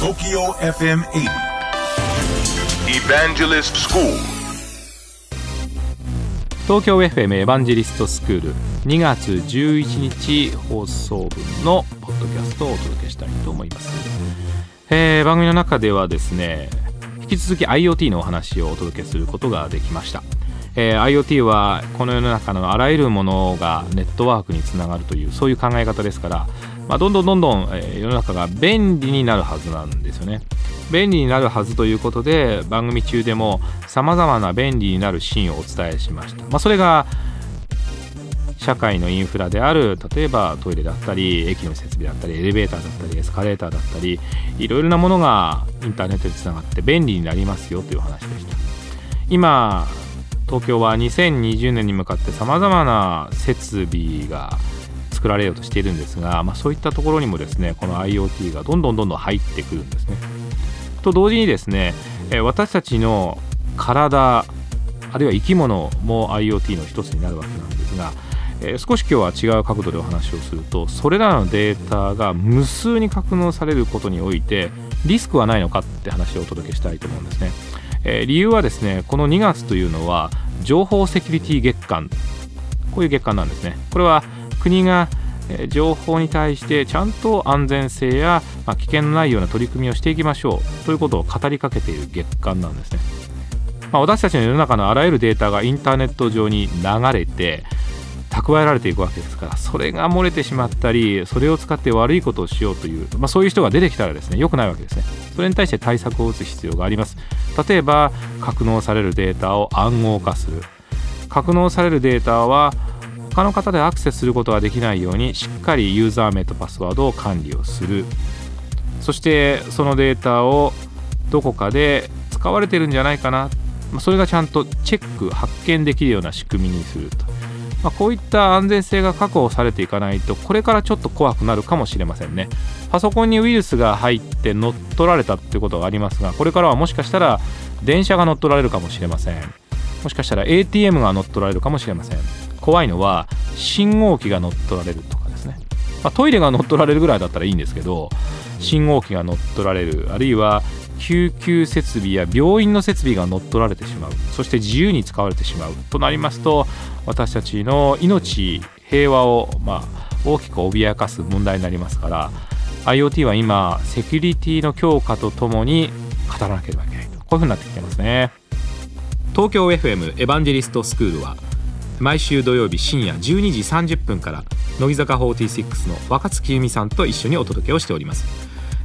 TOKYO FM 80 Evangelist School. 東京 FM エヴァンジェリストスクール2月11日放送分のポッドキャストをお届けしたいと思います、えー番組の中ではですね引き続き IoT のお話をお届けすることができました、えー IoT はこの世の中のあらゆるものがネットワークにつながるというそういう考え方ですから、まあ、どんどんどんどん、えー世の中が便利になるはずなんですよね。便利になるはずということで番組中でもさまざまな便利になるシーンをお伝えしました、まあ、それが社会のインフラである例えばトイレだったり駅の設備だったりエレベーターだったりエスカレーターだったりいろいろなものがインターネットでつながって便利になりますよという話でした。今東京は2020年に向かってさまざまな設備が作られようとしているんですが、まあ、そういったところにもですねこの IoT がどんどんどんどん入ってくるんですね。と同時にですね私たちの体あるいは生き物も IoT の一つになるわけなんですが、え少し今日は違う角度でお話をするとそれらのデータが無数に格納されることにおいてリスクはないのかって話をお届けしたいと思うんですね、え理由はですねこの2月というのは情報セキュリティ月間。こういう月間なんですね。これは国が情報に対してちゃんと安全性や、ま、危険のないような取り組みをしていきましょう。ということを語りかけている月間なんですね、まあ、私たちの世の中のあらゆるデータがインターネット上に流れて蓄えられていくわけですからそれが漏れてしまったりそれを使って悪いことをしようという、まあ、そういう人が出てきたらですね良くないわけですね。それに対して対策を打つ必要があります。例えば格納されるデータを暗号化する。格納されるデータは他の方でアクセスすることができないようにしっかりユーザー名とパスワードを管理をする。そしてそのデータをどこかで使われてるんじゃないかな。それがちゃんとチェック発見できるような仕組みにすると、まあこういった安全性が確保されていかないとこれからちょっと怖くなるかもしれませんね。パソコンにウイルスが入って乗っ取られたってことがありますがこれからはもしかしたら電車が乗っ取られるかもしれません。もしかしたら ATM が乗っ取られるかもしれません。怖いのは信号機が乗っ取られるとかですね、まあトイレが乗っ取られるぐらいだったらいいんですけど信号機が乗っ取られるあるいは救急設備や病院の設備が乗っ取られてしまう。そして自由に使われてしまう。となりますと私たちの命平和を、まあ、大きく脅かす問題になりますから IoT は今セキュリティの強化とともに語らなければいけないと。こういうふうになってきてますね。東京 FM エヴァンジェリストスクールは毎週土曜日深夜12時30分から乃木坂46の若月由美さんと一緒にお届けをしております、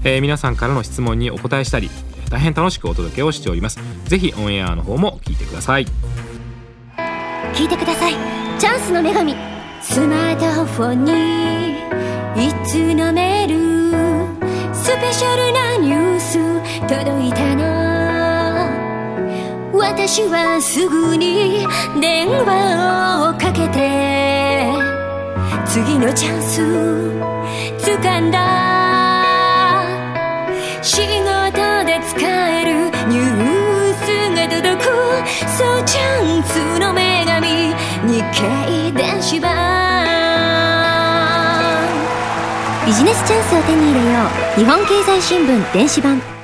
えー皆さんからの質問にお答えしたり大変楽しくお届けをしております。ぜひオンエアの方も聞いてください。聞いてください。チャンスの女神。スマートフォンにいつのメールスペシャルなニュース。届いた私はすぐに電話をかけて次のチャンス掴んだ。仕事で使えるニュースが届く。そうチャンスの女神日経電子版。ビジネスチャンスを手に入れよう。日本経済新聞電子版。